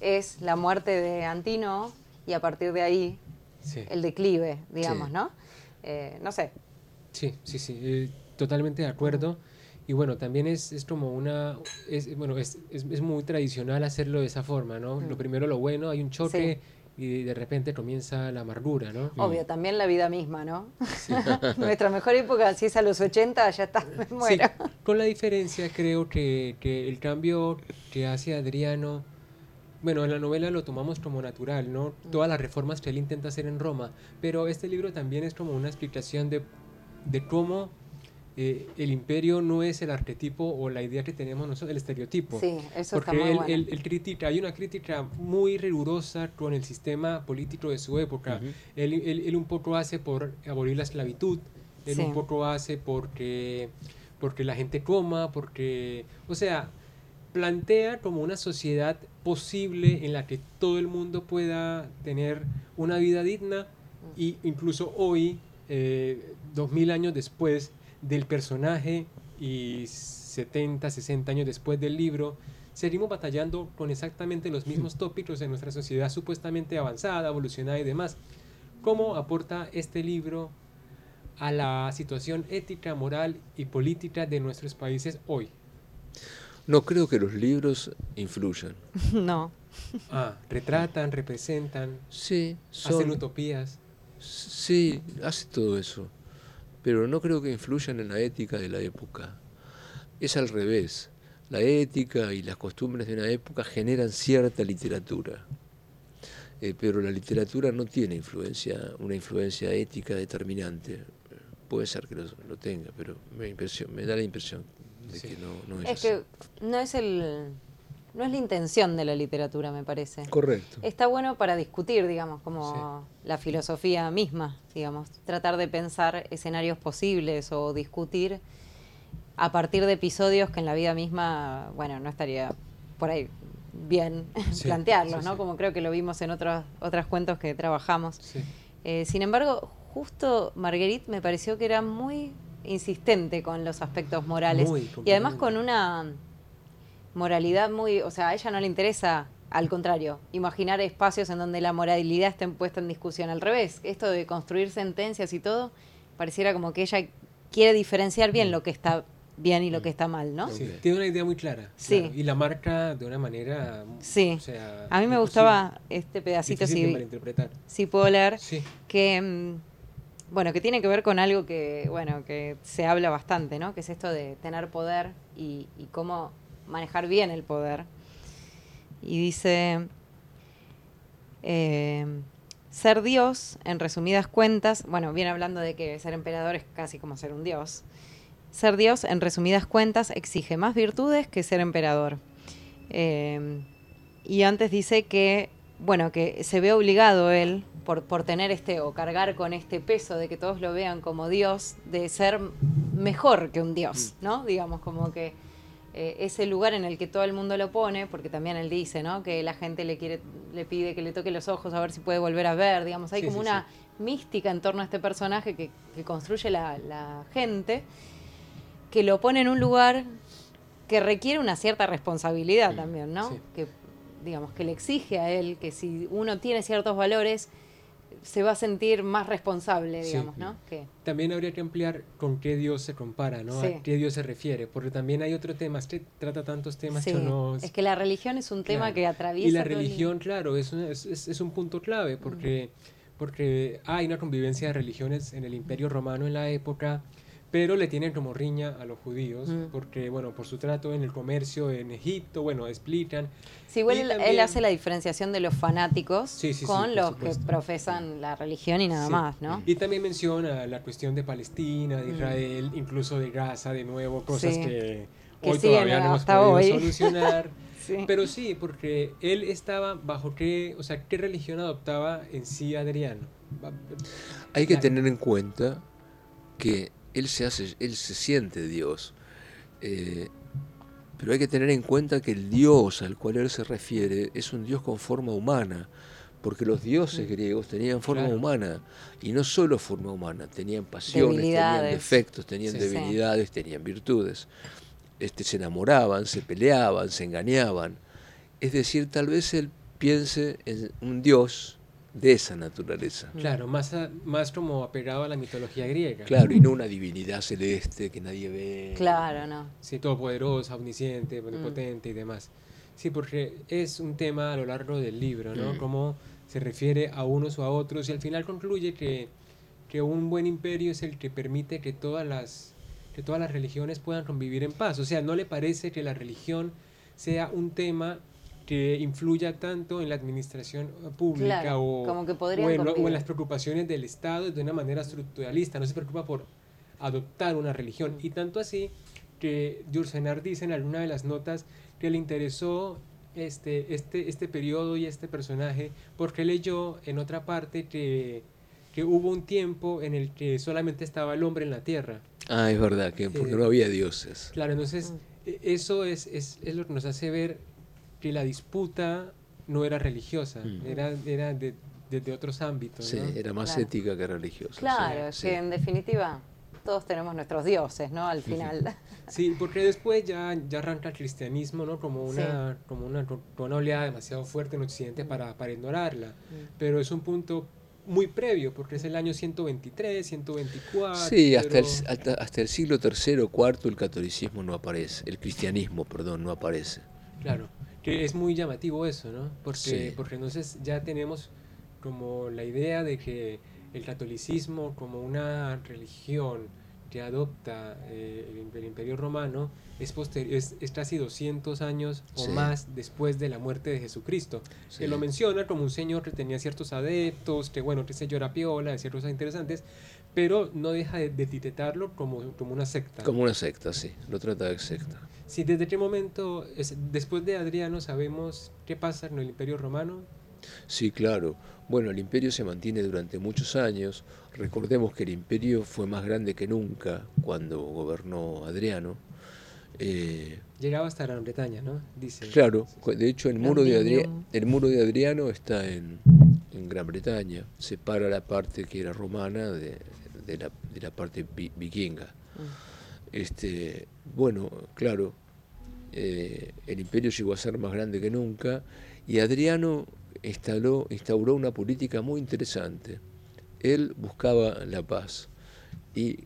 B: es la muerte de Antino y a partir de ahí
A: Sí,
B: el declive, digamos,
C: Sí.
B: ¿no? Eh, no sé,
A: sí, sí, sí, eh, totalmente de acuerdo. Y bueno, también es, es como una, es, bueno, es, es, es muy tradicional hacerlo de esa forma, ¿no? Lo primero lo bueno, hay un choque y de repente comienza la amargura, ¿no?
B: Obvio, también la vida misma, ¿no? Nuestra mejor época, si es a los 80, ya está, me
A: Sí,
B: muero.
A: con la diferencia creo que, que el cambio que hace Adriano, bueno, en la novela lo tomamos como natural, ¿no? Todas las reformas que él intenta hacer en Roma, pero este libro también es como una explicación de, de cómo eh, el imperio no es el arquetipo o la idea que tenemos nosotros, el estereotipo.
B: Sí, eso
A: Porque
B: está muy
A: él,
B: bueno.
A: él- él critica, hay una crítica muy rigurosa con el sistema político de su época. Él, él- él un poco hace por abolir la esclavitud, él
B: Sí.
A: un poco hace porque, porque la gente coma, porque, o sea, plantea como una sociedad posible en la que todo el mundo pueda tener una vida digna y incluso hoy, eh, dos mil años después del personaje y 70, 60 años después del libro, seguimos batallando con exactamente los mismos tópicos en nuestra sociedad supuestamente avanzada, evolucionada y demás. ¿Cómo aporta este libro a la situación ética, moral y política de nuestros países hoy?
C: No creo que los libros influyan.
B: no.
A: Ah, retratan, representan,
C: Sí,
A: hacen
C: son,
A: utopías.
C: sí, hace todo eso, pero no creo que influyan en la ética de la época. Es al revés. La ética y las costumbres de una época generan cierta literatura, Eh, pero la literatura no tiene influencia, una influencia ética determinante. Puede ser que lo, lo tenga, pero me, impresión, me da la impresión de
A: Sí.
C: que no, no es,
B: Es
C: así.
B: que no es el no es la intención de la literatura, me parece.
C: Correcto.
B: Está bueno para discutir, digamos, como la filosofía misma, digamos, tratar de pensar escenarios posibles o discutir a partir de episodios que en la vida misma, bueno, no estaría por ahí bien
A: Sí,
B: plantearlos,
A: sí,
B: ¿no? Como creo que lo vimos en otros otros cuentos que trabajamos. Eh, sin embargo, justo Marguerite me pareció que era muy insistente con los aspectos morales
A: Muy,
B: y además con una moralidad muy, o sea, a ella no le interesa, al contrario, imaginar espacios en donde la moralidad esté puesta en discusión. Al revés, esto de construir sentencias y todo, pareciera como que ella quiere diferenciar bien lo que está bien y lo que está mal, ¿no?
A: Sí, tiene una idea muy clara.
B: Sí.
A: claro, y la marca de una manera.
B: Sí.
A: o sea,
B: A mí me
A: imposible-
B: gustaba este pedacito, si, si puedo leer,
A: Sí.
B: que mm, bueno, que tiene que ver con algo que, bueno, que se habla bastante, ¿no? Que es esto de tener poder y, y cómo manejar bien el poder. Y dice, eh, ser Dios, en resumidas cuentas, bueno, viene hablando de que ser emperador es casi como ser un Dios. Ser Dios, en resumidas cuentas, exige más virtudes que ser emperador. Eh, y antes dice que, bueno, que se ve obligado él, por, por tener este, o cargar con este peso de que todos lo vean como Dios, de ser mejor que un Dios, ¿no? Digamos, como que eh, ese lugar en el que todo el mundo lo pone, porque también él dice, ¿no? Que la gente le quiere, le pide que le toque los ojos a ver si puede volver a ver, digamos, hay
A: Sí,
B: como
A: sí,
B: una mística en torno a este personaje que, que construye la, la gente, que lo pone en un lugar que requiere una cierta responsabilidad también, ¿no? Que digamos que le exige a él que si uno tiene ciertos valores se va a sentir más responsable,
A: Sí.
B: digamos, ¿no? Que
A: También habría que ampliar con qué Dios se compara, ¿no?
B: Sí.
A: A qué Dios se refiere, porque también hay otro tema, este trata tantos temas
B: sí,
A: que no...
B: es que la religión es un tema
A: Claro.
B: que atraviesa
A: Y la
B: todo el-
A: religión, claro, es un, es, es- un punto clave porque, porque hay una convivencia de religiones en el Imperio Romano en la época, pero le tienen como riña a los judíos,
B: Mm.
A: porque, bueno, por su trato en el comercio en Egipto, bueno, explican.
B: Sí,
A: Y
B: él, él hace la diferenciación de los fanáticos
A: Sí, sí, sí,
B: con
A: por
B: los que
A: supuesto.
B: profesan la religión y nada
A: Sí.
B: más, ¿no?
A: Y también menciona la cuestión de Palestina, de
B: Mm.
A: Israel, incluso de Gaza, de nuevo, cosas
B: Sí.
A: que,
B: Que
A: hoy todavía no hemos podido
B: hoy.
A: solucionar.
B: Sí.
A: Pero sí, porque él estaba bajo qué, o sea, qué religión adoptaba en sí Adriano.
C: Hay que
A: Claro.
C: tener en cuenta que él se hace, él se siente Dios. eh, pero hay que tener en cuenta que el Dios al cual él se refiere es un Dios con forma humana, porque los dioses griegos tenían forma.
A: Claro.
C: humana, y no solo forma humana, tenían pasiones, tenían defectos, tenían
A: Sí.
C: debilidades, tenían virtudes. Este, se enamoraban, se peleaban, se engañaban. Es decir, tal vez él piense en un Dios de esa naturaleza.
A: Claro, más, a- más como apegado a la mitología griega.
C: Claro, y no una divinidad celeste que nadie ve.
B: Claro, no.
A: Sí, todopoderosa, omnisciente, omnipotente y demás. Sí, porque es un tema a lo largo del libro, ¿no?
C: Mm.
A: Cómo se refiere a unos o a otros y al final concluye que, que un buen imperio es el que permite que todas las que todas las religiones puedan convivir en paz. O sea, no le parece que la religión sea un tema que influya tanto en la administración eh, pública
B: Claro,
A: o,
B: como que
A: o en, o en las preocupaciones del Estado de una manera estructuralista. No se preocupa por adoptar una religión. Y tanto así que Jursenar dice en alguna de las notas que le interesó este, este, este periodo y este personaje porque leyó en otra parte que, que hubo un tiempo en el que solamente estaba el hombre en la tierra.
C: Ah, es verdad, que porque
A: Eh,
C: no había dioses.
A: Claro, entonces e- eso es, es, es lo que nos hace ver que la disputa no era religiosa,
C: Mm.
A: era, era de, desde otros ámbitos.
C: Sí,
A: ¿no?
C: era más
B: Claro.
C: ética que religiosa.
B: Claro,
C: sí,
B: es
C: sí.
B: que en definitiva todos tenemos nuestros dioses, ¿no? Al final.
A: Sí, porque después ya, ya arranca el cristianismo, ¿no? Como una, como una, como una oleada demasiado fuerte en Occidente para, para ignorarla. Pero es un punto muy previo, porque es el año 123, 124.
C: Sí, hasta el, hasta, hasta el siglo III o IV el catolicismo no aparece, el cristianismo, perdón, no aparece.
A: Claro, que es muy llamativo eso, ¿no? Porque,
C: Sí.
A: porque entonces ya tenemos como la idea de que el catolicismo como una religión que adopta eh, el, el imperio romano es, es, es casi 200 años o
C: Sí.
A: más después de la muerte de Jesucristo.
C: Sí.
A: Que lo menciona como un señor que tenía ciertos adeptos, que bueno, que se llora piola, de ciertas cosas interesantes, pero no deja de, de etiquetarlo como, como una secta.
C: Como una secta, sí, lo trata de secta.
A: Sí, desde qué momento, es- después de Adriano, sabemos qué pasa en el Imperio Romano.
C: Sí, claro. Bueno, el imperio se mantiene durante muchos años. Recordemos que el imperio fue más grande que nunca cuando gobernó Adriano. Eh,
A: Llegaba hasta Gran Bretaña, ¿no? Dice.
C: claro, de hecho el muro de, Adri-
B: Londinium.
C: el muro de Adriano está en, en Gran Bretaña. Separa la parte que era romana de, de la, de la parte vi- vikinga. Este, bueno, claro, eh, el imperio llegó a ser más grande que nunca y Adriano instaló, instauró una política muy interesante. Él buscaba la paz y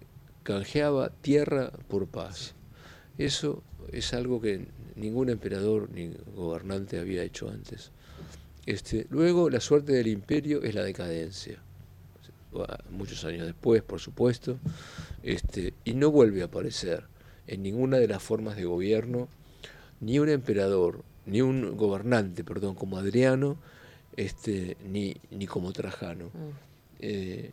C: canjeaba tierra por paz. Eso es algo que ningún emperador ni gobernante había hecho antes. Este, luego, la suerte del imperio es la decadencia. Muchos años después, por supuesto, este, y no vuelve a aparecer en ninguna de las formas de gobierno ni un emperador, ni un gobernante, perdón, como Adriano, este, ni, ni como Trajano. Eh,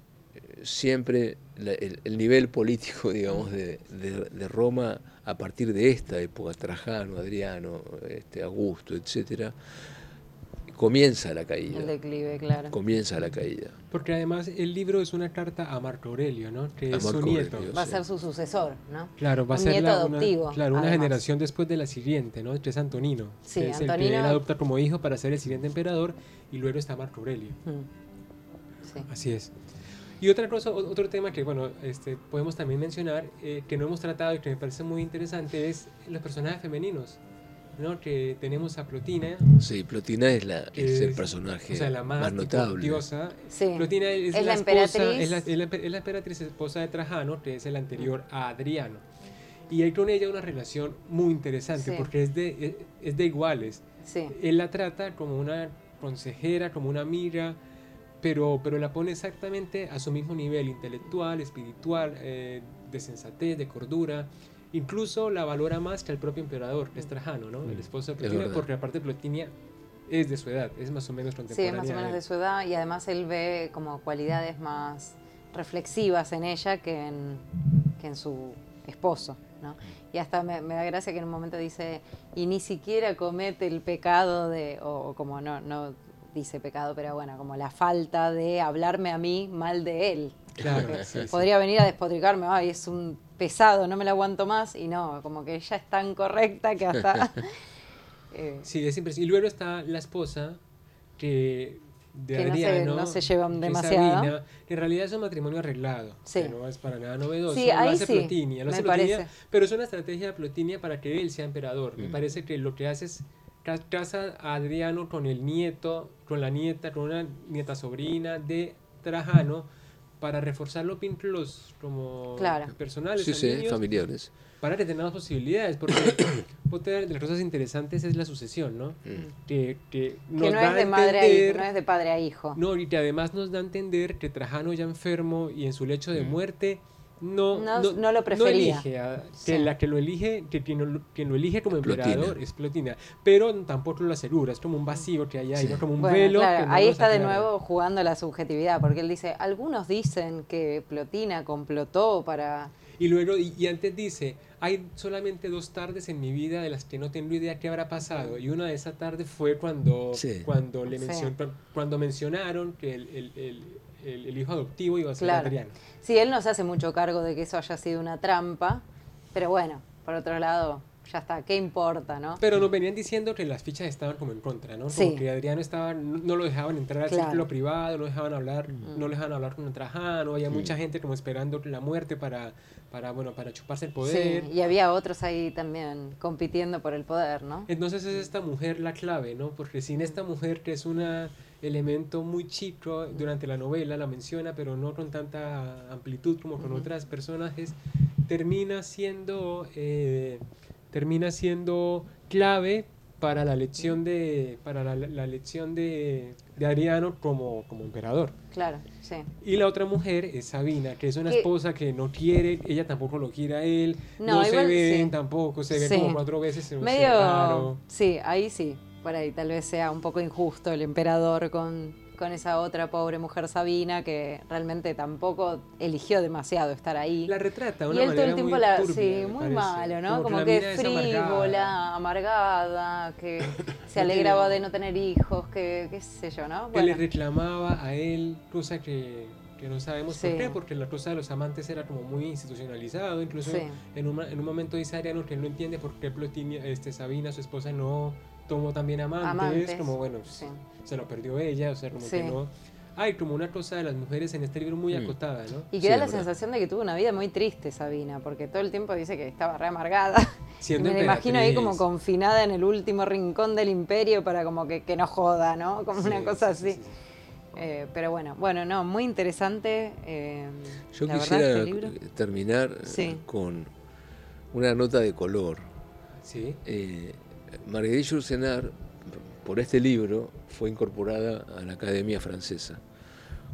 C: siempre la- el, el nivel político, digamos, de, de- de Roma a partir de esta época, Trajano, Adriano, este, Augusto, etcétera, comienza la caída.
B: El declive, claro.
C: Comienza la caída.
A: Porque además el libro es una carta a Marco Aurelio, ¿no? Que
C: A
A: es su
C: Marco
A: nieto.
C: Aurelio.
B: Va a
C: sí.
B: ser su sucesor, ¿no?
A: Claro, va a ser
B: nieto
A: la- una,
B: adoptivo,
A: claro, una
B: además.
A: generación después de la siguiente, ¿no? Que es Antonino.
B: Sí,
A: que es el que
B: Antonino-
A: él adopta como hijo para ser el siguiente emperador y luego está Marco Aurelio.
B: Mm. Sí.
A: Así es. Y otra cosa, otro tema que bueno, este, podemos también mencionar, eh, que no hemos tratado y que me parece muy interesante, es los personajes femeninos, ¿no? Que tenemos a Plotina,
C: Sí, Plotina es, la,
A: que
C: es el personaje
A: o sea, la más,
C: más notable.
A: diosa.
B: Sí.
A: Plotina es,
B: Es la
A: esposa,
B: emperatriz.
A: es la, es la es la emperatriz esposa de Trajano, que es el anterior a Adriano. Y hay con ella una relación muy interesante,
B: Sí.
A: porque es de, es, es de iguales.
B: Sí.
A: Él la trata como una consejera, como una amiga, pero, pero la pone exactamente a su mismo nivel intelectual, espiritual, eh, de sensatez, de cordura. Incluso la valora más que al propio emperador, que es Trajano, ¿no? el esposo de
C: Es
A: Plotina,
C: verdad.
A: porque aparte Plotinia es de su edad, es más o menos
B: Sí,
A: contemporánea.
B: es más o menos de su edad y además él ve como cualidades más reflexivas en ella que en, que en su esposo, ¿no? Y hasta me, me da gracia que en un momento dice, y ni siquiera comete el pecado de, o, o como no, no dice pecado, pero bueno, como la falta de hablarme a mí mal de él.
A: Claro, sí, sí.
B: Podría venir a despotricarme, ay, es un pesado, no me lo aguanto más, y no, como que ella es tan correcta que hasta... eh,
A: Sí, es impresionante. Y luego está la esposa que de
B: Que no se-
A: Adriano,
B: no se llevan demasiado.
A: Sabina, que en realidad es un matrimonio arreglado,
B: Sí.
A: que no es para nada novedoso.
B: Sí,
A: lo
B: ahí
A: hace
B: sí,
A: Plotinia, lo
B: me
A: hace Plotinia,
B: parece.
A: pero es una estrategia de Plotinia para que él sea emperador. Me
C: Mm.
A: parece que lo que hace es ca- casa a Adriano con el nieto, con la nieta, con una nieta sobrina de Trajano para reforzar los vínculos como
B: Claro.
A: personales,
C: Sí, sí, familiares.
A: para que tengamos posibilidades, porque otra de las cosas interesantes es la sucesión, ¿no?
C: Mm.
A: Que, que
B: no
A: da
B: es de madre a hijo, no es de padre a hijo.
A: no, y que además nos da a entender que Trajano ya enfermo y en su lecho de
C: Mm.
A: muerte no,
B: No- no lo prefería.
A: elige a- que
B: Sí.
A: la que lo elige, que quien lo, quien lo elige como
C: Plotina.
A: emperador es Plotina, pero tampoco lo asegura, es como un vacío que hay ahí,
C: Sí.
A: ¿no? como un
B: Bueno,
A: velo.
B: claro,
A: que no
B: ahí está de
A: aclara.
B: nuevo jugando la subjetividad, porque él dice, algunos dicen que Plotina complotó para...
A: Y luego, y, y antes dice, hay solamente dos tardes en mi vida de las que no tengo idea qué habrá pasado. Y una de esas tardes fue cuando,
C: Sí.
A: cuando, le mencion- cu- cuando mencionaron que el, el- el- el- el hijo adoptivo iba a ser
B: Claro.
A: Adriano.
B: Sí, él no se hace mucho cargo de que eso haya sido una trampa, pero bueno, por otro lado, ya está, ¿qué importa, no?
A: Pero nos venían diciendo que las fichas estaban como en contra, ¿no? Como
B: Sí.
A: que Adriano estaba, no, no lo dejaban entrar al
B: Claro.
A: círculo privado, no dejaban hablar,
B: Mm.
A: no le dejaban hablar con Trajano, había mucha gente como esperando la muerte para, para, bueno, para chuparse el poder.
B: Sí, y había otros ahí también compitiendo por el poder, ¿no?
A: Entonces es esta mujer la clave, ¿no? Porque sin esta mujer que es un elemento muy chico durante la novela, la menciona, pero no con tanta amplitud como con
B: Ujú.
A: otras personajes, termina siendo, eh, termina siendo clave para la lección de, para la, la lección de, de Adriano como, como emperador.
B: Claro, sí.
A: Y la otra mujer es Sabina, que es una
B: Que-
A: esposa que no quiere, ella tampoco lo quiere a él, no,
B: No,
A: se ven
B: sí.
A: tampoco, se ven
B: Sí.
A: como cuatro veces, se
B: Medio,
A: raro.
B: sí, ahí sí, por ahí tal vez sea un poco injusto el emperador con, con esa otra pobre mujer Sabina que realmente tampoco eligió demasiado estar ahí.
A: La retrata de
B: y
A: una
B: él todo el tiempo la,
A: turbia,
B: sí, muy
A: parece.
B: malo, ¿no? Como,
A: la
B: que
A: mina es amargada.
B: frívola, amargada, que se alegraba de no tener hijos, que qué sé yo, ¿no?
A: Que le
B: Bueno,
A: reclamaba a él, cosa que, que no sabemos
B: Sí.
A: por qué, porque la cosa de los amantes era como muy institucionalizado, incluso
B: Sí.
A: en, un, en un momento dice Ariano que él no entiende por qué Plotinia, este, Sabina, su esposa, no tomó también amantes,
B: Amantes,
A: como bueno,
B: sí.
A: se lo perdió ella, o sea, como
B: Sí.
A: que no... Hay como una cosa de las mujeres en este libro muy
C: Mm.
A: acotada, ¿no?
B: Y
C: Sí,
B: queda
C: es
B: la
C: verdad.
B: sensación de que tuvo una vida muy triste Sabina, porque todo el tiempo dice que estaba re amargada.
A: Siendo
B: me la imagino ahí como confinada en el último rincón del imperio para como que, que no joda, ¿no? Como una
A: Sí,
B: cosa
A: sí, sí,
B: así.
A: sí, sí.
B: Eh, pero bueno, bueno, no, muy interesante. eh,
C: Yo
B: la verdad,
C: quisiera
B: este libro.
C: terminar eh,
B: Sí.
C: con una nota de color.
A: Sí,
C: Eh, Marguerite Yourcenar, por este libro, fue incorporada a la Academia Francesa.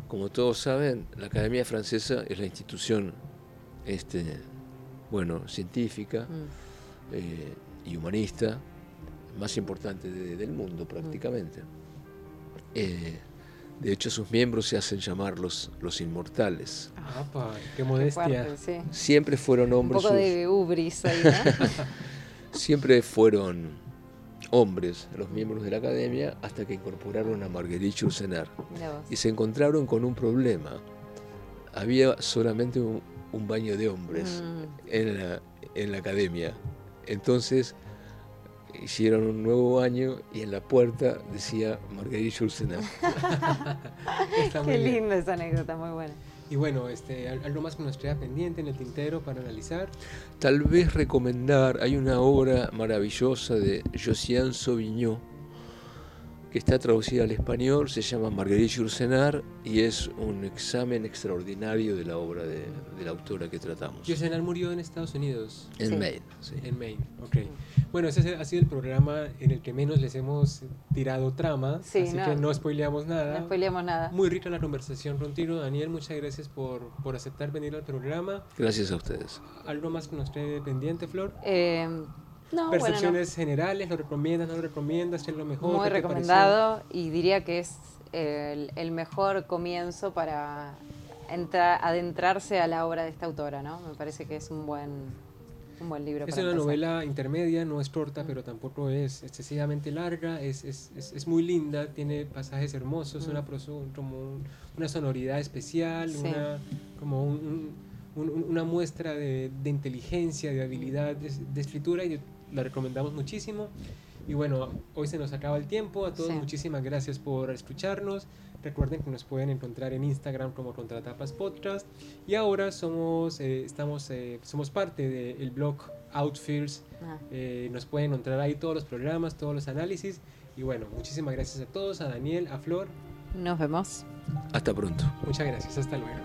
C: Como todos saben, la Academia Francesa es la institución este, bueno, científica
B: Mm,
C: eh, y humanista más importante de- del mundo prácticamente. Eh, de hecho, sus miembros se hacen llamar los, los inmortales.
A: Apa, qué
B: qué
A: modestia.
B: fuerte, sí.
C: Siempre fueron
B: Un
C: hombres.
B: poco
C: sus-
B: de ubris ahí, ¿no?
C: Siempre fueron hombres los miembros de la academia hasta que incorporaron a Marguerite Yourcenar y se encontraron con un problema. Había solamente un, un baño de hombres
B: Mm,
C: en, la, en la academia. Entonces hicieron un nuevo baño y en la puerta decía Marguerite Yourcenar.
B: Qué linda esa anécdota, muy buena.
A: Y bueno, este, al- algo más que nos queda pendiente en el tintero para analizar.
C: Tal vez recomendar, hay una obra maravillosa de Josiane Sauvignon que está traducida al español, se llama Marguerite Yourcenar y es un examen extraordinario de la obra de, de la autora que tratamos.
A: Yosenar murió en Estados Unidos,
C: En
B: Sí.
C: Maine, sí.
A: en Maine. Ok. Bueno, ese ha sido el programa en el que menos les hemos tirado trama,
B: Sí,
A: así
B: no.
A: que no spoileamos nada.
B: No spoileamos nada.
A: Muy rica la conversación contigo, Daniel. Muchas gracias por, por aceptar venir al programa.
C: Gracias a ustedes.
A: ¿Algo más que nos quede pendiente, Flor?
B: Eh, no, bueno, no.
A: Percepciones generales, ¿lo recomiendas, no lo recomiendas? ¿Qué es lo mejor?
B: Muy
A: ¿Qué te
B: recomendado y diría que es el, el mejor comienzo para entrar, adentrarse a la obra de esta autora, ¿no? Me parece que es un buen, un buen libro.
A: Es
B: para
A: una
B: empezar.
A: novela intermedia, no es corta, pero tampoco es excesivamente larga, es, es, es, es muy linda, tiene pasajes hermosos,
B: Mm.
A: una, como un- una sonoridad especial,
B: Sí.
A: una, como un- un- un- una muestra de, de inteligencia, de habilidad de, de escritura y la recomendamos muchísimo. Y bueno, hoy se nos acaba el tiempo, a todos
B: Sí.
A: muchísimas gracias por escucharnos. Recuerden que nos pueden encontrar en Instagram como Contratapas Podcast. Y ahora somos, eh, estamos, eh, somos parte del blog Outfields.
B: Ah,
A: Eh, nos pueden encontrar ahí todos los programas, todos los análisis. Y bueno, muchísimas gracias a todos, a Daniel, a Flor.
B: nos vemos.
C: Hasta pronto.
A: Muchas gracias, hasta luego.